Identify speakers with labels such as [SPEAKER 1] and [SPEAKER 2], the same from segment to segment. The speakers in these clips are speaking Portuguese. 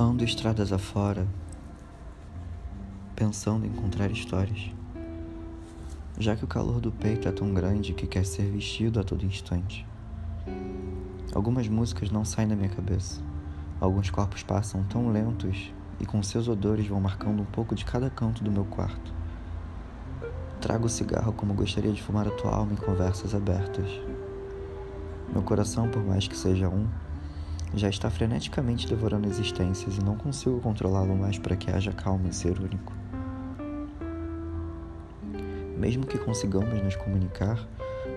[SPEAKER 1] Ando estradas afora, pensando em encontrar histórias, já que o calor do peito é tão grande que quer ser vestido a todo instante. Algumas músicas não saem da minha cabeça, alguns corpos passam tão lentos e com seus odores vão marcando um pouco de cada canto do meu quarto. Trago o cigarro como gostaria de fumar a tua alma em conversas abertas. Meu coração, por mais que seja um, já está freneticamente devorando existências e não consigo controlá-lo mais para que haja calma em ser único. Mesmo que consigamos nos comunicar,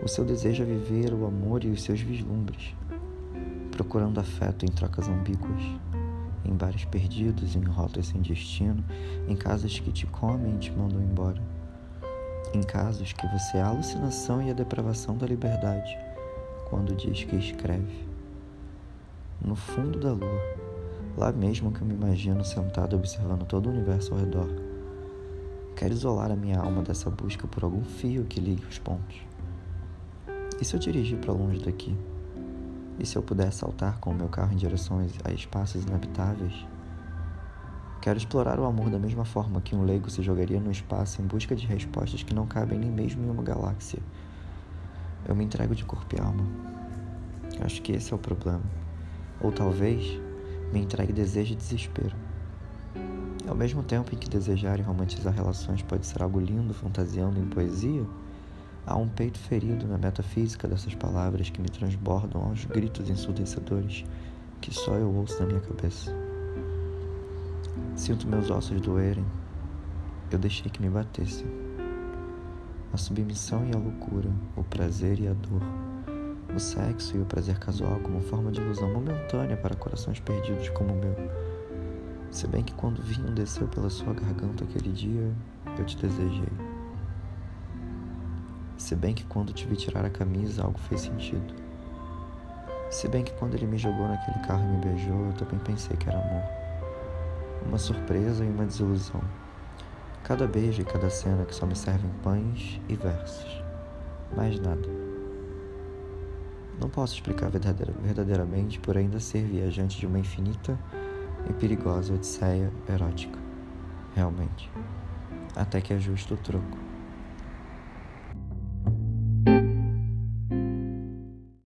[SPEAKER 1] o seu desejo é viver o amor e os seus vislumbres, procurando afeto em trocas ambíguas, em bares perdidos, em rotas sem destino, em casas que te comem e te mandam embora, em casos que você é a alucinação e a depravação da liberdade, quando diz que escreve no fundo da lua, lá mesmo que eu me imagino sentado observando todo o universo ao redor. Quero isolar a minha alma dessa busca por algum fio que ligue os pontos. E se eu dirigir para longe daqui? E se eu puder saltar com o meu carro em direção a espaços inabitáveis? Quero explorar o amor da mesma forma que um leigo se jogaria no espaço em busca de respostas que não cabem nem mesmo em uma galáxia. Eu me entrego de corpo e alma. Acho que esse é o problema. Ou talvez me entregue desejo e desespero. Ao mesmo tempo em que desejar e romantizar relações pode ser algo lindo fantasiando em poesia, há um peito ferido na metafísica dessas palavras que me transbordam aos gritos ensurdecedores que só eu ouço na minha cabeça. Sinto meus ossos doerem. Eu deixei que me batessem. A submissão e a loucura, o prazer e a dor o sexo e o prazer casual como forma de ilusão momentânea para corações perdidos como o meu. Se bem que quando vinho desceu pela sua garganta aquele dia, eu te desejei. Se bem que quando te vi tirar a camisa, algo fez sentido. Se bem que quando ele me jogou naquele carro e me beijou, eu também pensei que era amor. Uma surpresa e uma desilusão. Cada beijo e cada cena que só me servem pães e versos. Mais nada. Posso explicar verdadeiramente por ainda ser viajante de uma infinita e perigosa odisseia erótica. Realmente. Até que é justo o troco.